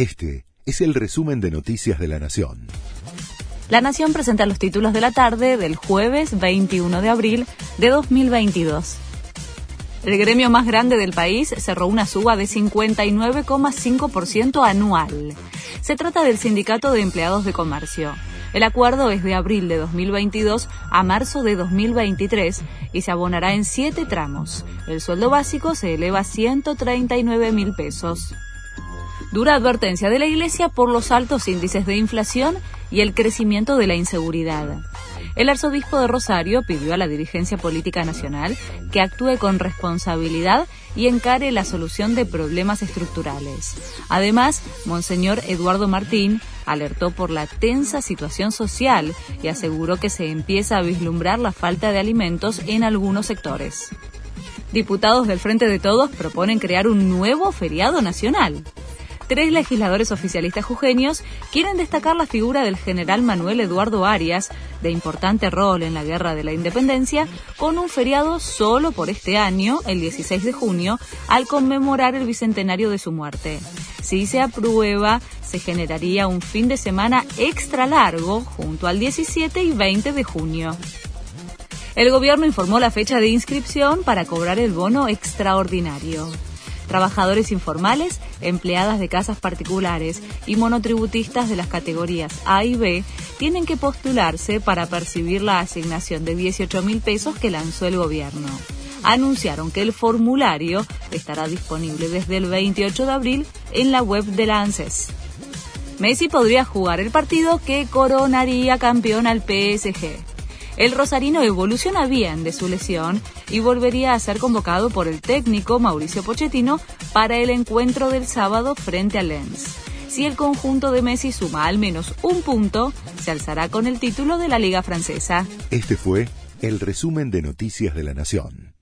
Este es el resumen de Noticias de la Nación. La Nación presenta los títulos de la tarde del jueves 21 de abril de 2022. El gremio más grande del país cerró una suba de 59,5% anual. Se trata del Sindicato de Empleados de Comercio. El acuerdo es de abril de 2022 a marzo de 2023 y se abonará en siete tramos. El sueldo básico se eleva a 139 mil pesos. Dura advertencia de la Iglesia por los altos índices de inflación y el crecimiento de la inseguridad. El arzobispo de Rosario pidió a la dirigencia política nacional que actúe con responsabilidad y encare la solución de problemas estructurales. Además, Monseñor Eduardo Martín alertó por la tensa situación social y aseguró que se empieza a vislumbrar la falta de alimentos en algunos sectores. Diputados del Frente de Todos proponen crear un nuevo feriado nacional tres legisladores oficialistas jujeños quieren destacar la figura del general Manuel Eduardo Arias, de importante rol en la Guerra de la Independencia, con un feriado solo por este año, el 16 de junio, al conmemorar el bicentenario de su muerte. Si se aprueba, se generaría un fin de semana extra largo junto al 17 y 20 de junio. El gobierno informó la fecha de inscripción para cobrar el bono extraordinario trabajadores informales, empleadas de casas particulares y monotributistas de las categorías A y B tienen que postularse para percibir la asignación de 18 mil pesos que lanzó el gobierno. Anunciaron que el formulario estará disponible desde el 28 de abril en la web de la ANSES. Messi podría jugar el partido que coronaría campeón al PSG. El rosarino evoluciona bien de su lesión y volvería a ser convocado por el técnico Mauricio Pochettino para el encuentro del sábado frente al Lens. Si el conjunto de Messi suma al menos un punto, se alzará con el título de la Liga Francesa. Este fue el resumen de Noticias de la Nación.